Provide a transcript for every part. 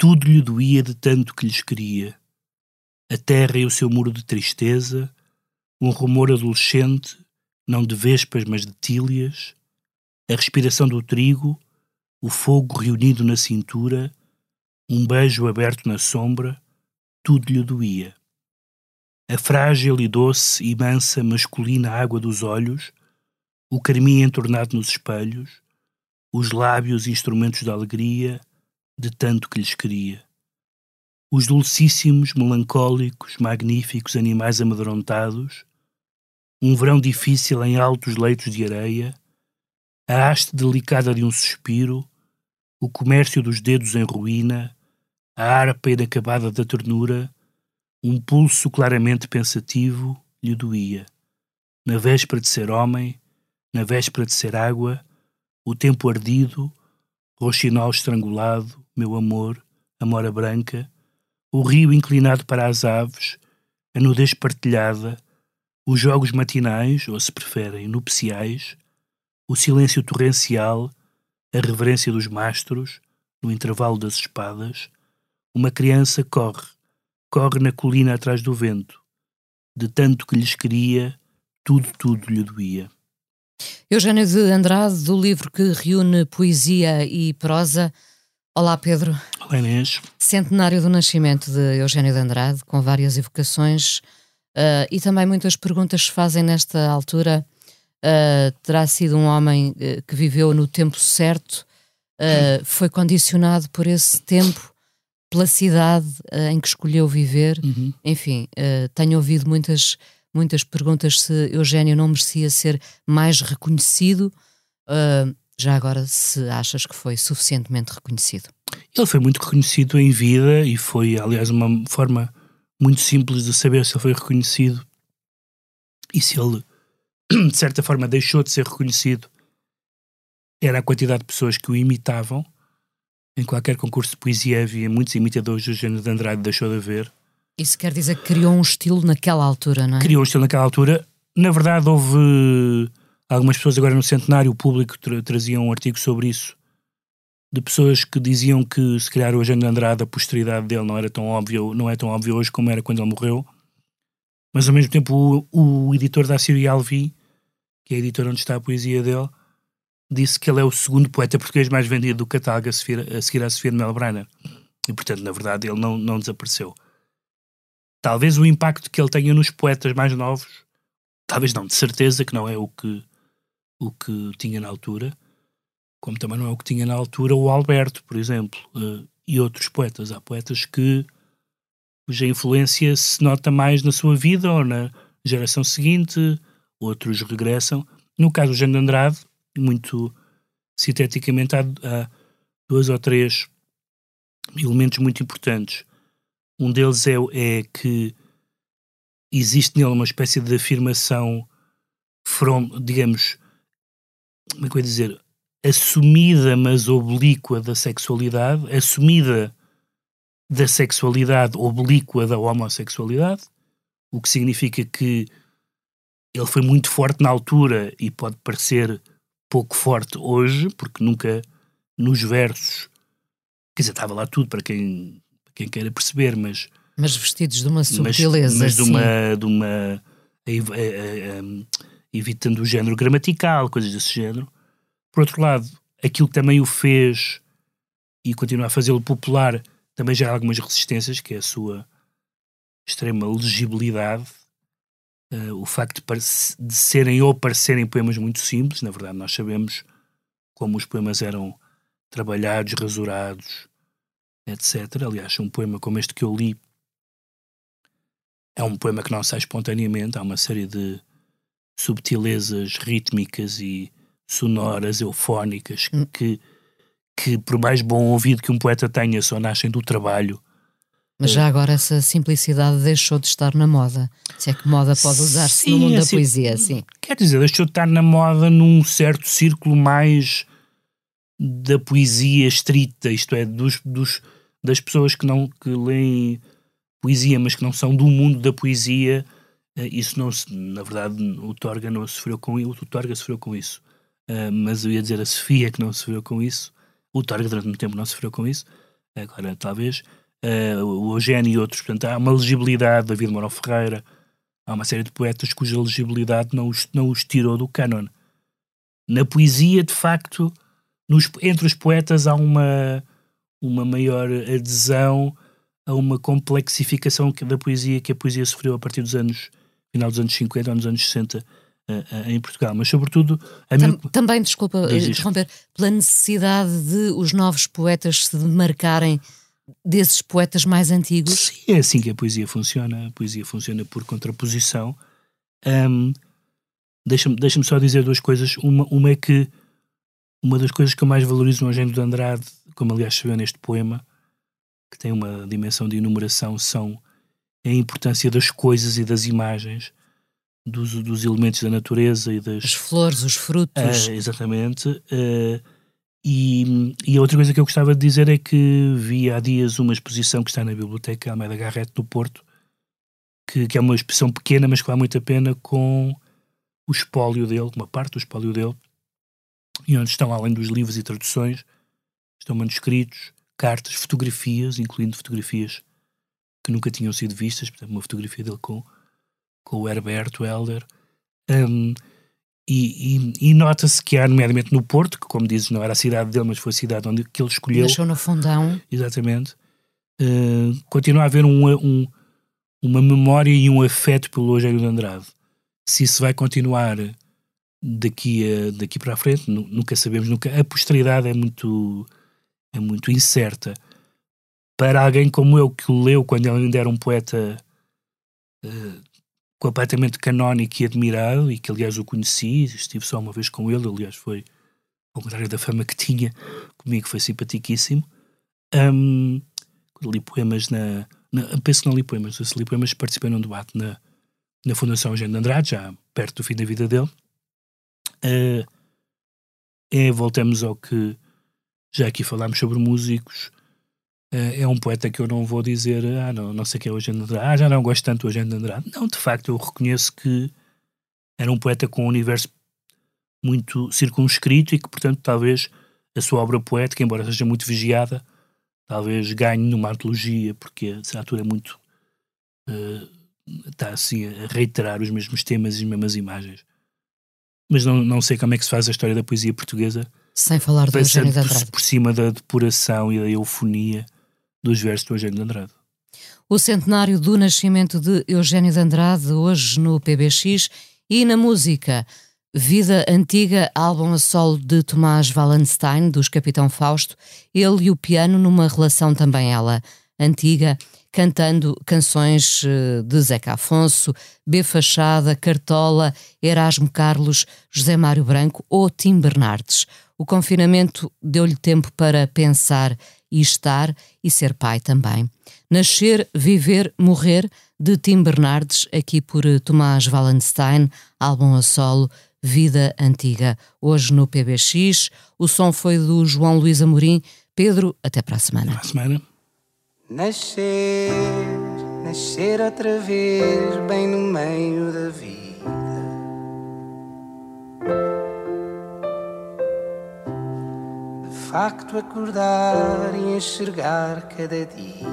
Tudo lhe doía de tanto que lhes queria. A terra e o seu muro de tristeza, um rumor adolescente, não de vespas mas de tílias, a respiração do trigo, o fogo reunido na cintura, um beijo aberto na sombra, tudo lhe doía. A frágil e doce e mansa masculina água dos olhos, o carmim entornado nos espelhos, os lábios instrumentos da alegria, de tanto que lhes queria. Os dulcíssimos, melancólicos, magníficos animais amedrontados, um verão difícil em altos leitos de areia, a haste delicada de um suspiro, o comércio dos dedos em ruína, a harpa inacabada da ternura, um pulso claramente pensativo lhe doía. Na véspera de ser homem, na véspera de ser água, o tempo ardido, roxinol estrangulado, meu amor, amora branca, o rio inclinado para as aves, a nudez partilhada, os jogos matinais, ou se preferem, nupciais, o silêncio torrencial, a reverência dos mastros, no intervalo das espadas, uma criança corre, corre na colina atrás do vento. De tanto que lhes queria, tudo, tudo lhe doía. Eugênio de Andrade, do livro que reúne poesia e prosa. Olá, Pedro. Olá, Inês. Centenário do nascimento de Eugênio de Andrade, com várias evocações uh, e também muitas perguntas se fazem nesta altura. Uh, terá sido um homem uh, que viveu no tempo certo, foi condicionado por esse tempo, pela cidade em que escolheu viver. Uhum. Enfim, tenho ouvido muitas muitas perguntas se Eugênio não merecia ser mais reconhecido. Já agora, se achas que foi suficientemente reconhecido? Ele foi muito reconhecido em vida e foi, aliás, uma forma muito simples de saber se ele foi reconhecido e se ele, de certa forma, deixou de ser reconhecido. Era a quantidade de pessoas que o imitavam. Em qualquer concurso de poesia havia muitos imitadores do género de Andrade, deixou de haver. Isso quer dizer que criou um estilo naquela altura, não é? Criou um estilo naquela altura. Na verdade, houve algumas pessoas agora no centenário, o público tra trazia um artigo sobre isso, de pessoas que diziam que se calhar o Eugênio Andrade, a posteridade dele não era tão óbvio, não é tão óbvio hoje como era quando ele morreu. Mas ao mesmo tempo o, o editor da Síria Alvi, que é a editora onde está a poesia dele, disse que ele é o segundo poeta português mais vendido do catálogo a seguir a, seguir Sofia de Melbrenner. E portanto, na verdade, ele não, não desapareceu. Talvez o impacto que ele tenha nos poetas mais novos, talvez não, de certeza que não é o que, o que tinha na altura, como também não é o que tinha na altura o Alberto, por exemplo, uh, e outros poetas. Há poetas que cuja influência se nota mais na sua vida ou na geração seguinte, outros regressam. No caso do Jean de Andrade, muito sinteticamente, há, há dois ou três elementos muito importantes. Um deles é, é que existe nele uma espécie de afirmação, from, digamos, como é que eu ia dizer, assumida, mas oblíqua da sexualidade, assumida da sexualidade oblíqua da homossexualidade, o que significa que ele foi muito forte na altura e pode parecer pouco forte hoje, porque nunca nos versos, quer dizer, estava lá tudo para quem quem queira perceber, mas. Mas vestidos de uma subtileza. Mas, mas de uma. De uma evitando o género gramatical, coisas desse género. Por outro lado, aquilo que também o fez e continua a fazê-lo popular também já há algumas resistências, que é a sua extrema legibilidade, uh, o facto de, de, serem ou parecerem poemas muito simples, na verdade nós sabemos como os poemas eram trabalhados, rasurados, etc. Aliás, um poema como este que eu li é um poema que não sai espontaneamente, há uma série de subtilezas rítmicas e sonoras, eufónicas, Hum. que, que, por mais bom ouvido que um poeta tenha, só nascem do trabalho. Mas já agora essa simplicidade deixou de estar na moda. Se é que moda pode usar-se no mundo da assim, poesia, sim. Quer dizer, deixou de estar na moda num certo círculo mais da poesia estrita, isto é, dos, dos, das pessoas que não que leem poesia, mas que não são do mundo da poesia. Eh, Isso não se, na verdade, o Torga não sofreu com isso, o Torga sofreu com isso. Eh, mas eu ia dizer a Sofia que não sofreu com isso. O Torga durante muito tempo não sofreu com isso. Agora, talvez. Eh, o Eugénio e outros. Portanto, há uma legibilidade, David Mourão Ferreira, há uma série de poetas cuja legibilidade não os, não os tirou do cânon. Na poesia, de facto, nos- entre os poetas há uma, uma maior adesão a uma complexificação da poesia que a poesia sofreu a partir dos anos, final dos anos 50 ou nos anos 60 eh, eh, em Portugal. Mas, sobretudo, Tam- mim, também, desculpa interromper, pela necessidade de os novos poetas se demarcarem desses poetas mais antigos. Sim, é assim que a poesia funciona. A poesia funciona por contraposição. Ahm, Deixa-me deixa só dizer duas coisas. Uma, uma é que uma das coisas que eu mais valorizo no Eugênio de Andrade, como aliás se vê neste poema, que tem uma dimensão de enumeração, são a importância das coisas e das imagens, dos, dos elementos da natureza e das, As flores, os frutos. ah, exatamente. ah, e, e a outra coisa que eu gostava de dizer é que vi há dias uma exposição que está na Biblioteca Almeida Garrett no Porto, que, que é uma exposição pequena, mas que vale muito a pena, com o espólio dele, uma parte do espólio dele, e onde estão, além dos livros e traduções, estão manuscritos, cartas, fotografias, incluindo fotografias que nunca tinham sido vistas, portanto, uma fotografia dele com, com o Herberto Helder. Um, e, e- e nota-se que há, nomeadamente no Porto, que, como dizes, não era a cidade dele, mas foi a cidade onde que ele escolheu, Deixou no fundão. exatamente, uh, continua a haver um, um- uma memória e um afeto pelo Eugênio de Andrade. Se isso vai continuar daqui, a, daqui para a frente, nu- nunca sabemos, nunca. A posteridade é muito, é muito incerta. Para alguém como eu, que o leu quando ele ainda era um poeta uh, completamente canónico e admirado, e que aliás o conheci, estive só uma vez com ele, aliás foi, ao contrário da fama que tinha, comigo foi simpaticíssimo. Um, li poemas na, na- Penso que não li poemas, se li poemas, participei num debate na, na Fundação Eugênio de Andrade, já perto do fim da vida dele. Uh, voltamos ao que já aqui falámos sobre músicos. Uh, é um poeta que eu não vou dizer, ah, não, não sei quem é o Eugênio de Andrade, ah, já não gosto tanto do Eugênio de Andrade. Não, de facto, eu reconheço que era um poeta com um universo muito circunscrito e que, portanto, talvez a sua obra poética, embora seja muito vigiada, talvez ganhe numa antologia, porque a literatura é muito. eh, está assim a reiterar os mesmos temas e as mesmas imagens. Mas não, não sei como é que se faz a história da poesia portuguesa, Sem falar do Eugênio de por, Andrade. por cima da depuração e da eufonia dos versos do Eugênio de Andrade. O centenário do nascimento de Eugênio de Andrade, hoje no PBX, e na música. Vida Antiga, álbum a solo de Tomás Wallenstein, dos Capitão Fausto, ele e o piano numa relação também ela antiga, cantando canções eh, de Zeca Afonso, B. Fachada, Cartola, Erasmo Carlos, José Mário Branco ou Tim Bernardes. O confinamento deu-lhe tempo para pensar e estar e ser pai também. Nascer, Viver, Morrer, de Tim Bernardes, aqui por eh, Tomás Wallenstein, álbum a solo, Vida Antiga. Hoje no PBX, o som foi do João Luís Amorim. Pedro, até para a semana. Para a semana. Nascer, nascer outra vez, bem no meio da vida. Facto, acordar e enxergar cada dia.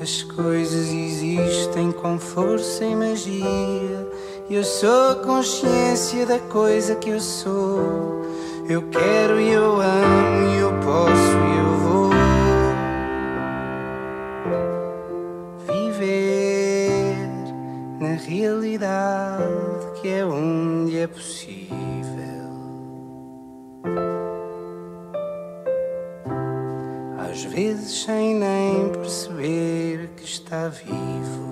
As coisas existem com força e magia. Eu sou consciência da coisa que eu sou. Eu quero e eu amo e eu posso e eu vou viver na realidade é possível. Às vezes sem nem perceber que está vivo.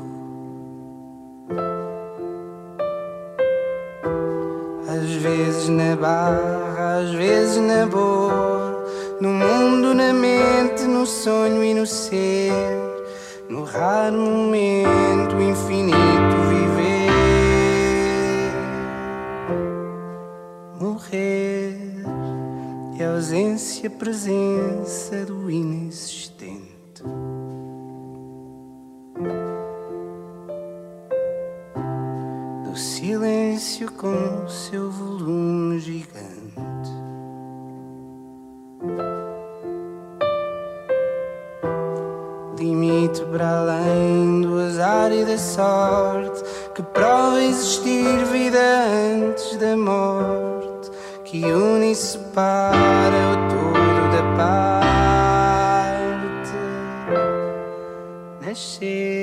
vezes na barra, às vezes na boa, no mundo, na mente, no sonho e no ser, no raro momento infinito viver, a ausência, presença do inexistente. Do silêncio com seu volume gigante. Limite para além do azar e da sorte que prova existir vida antes da morte, que une e separa o todo da parte. Nascer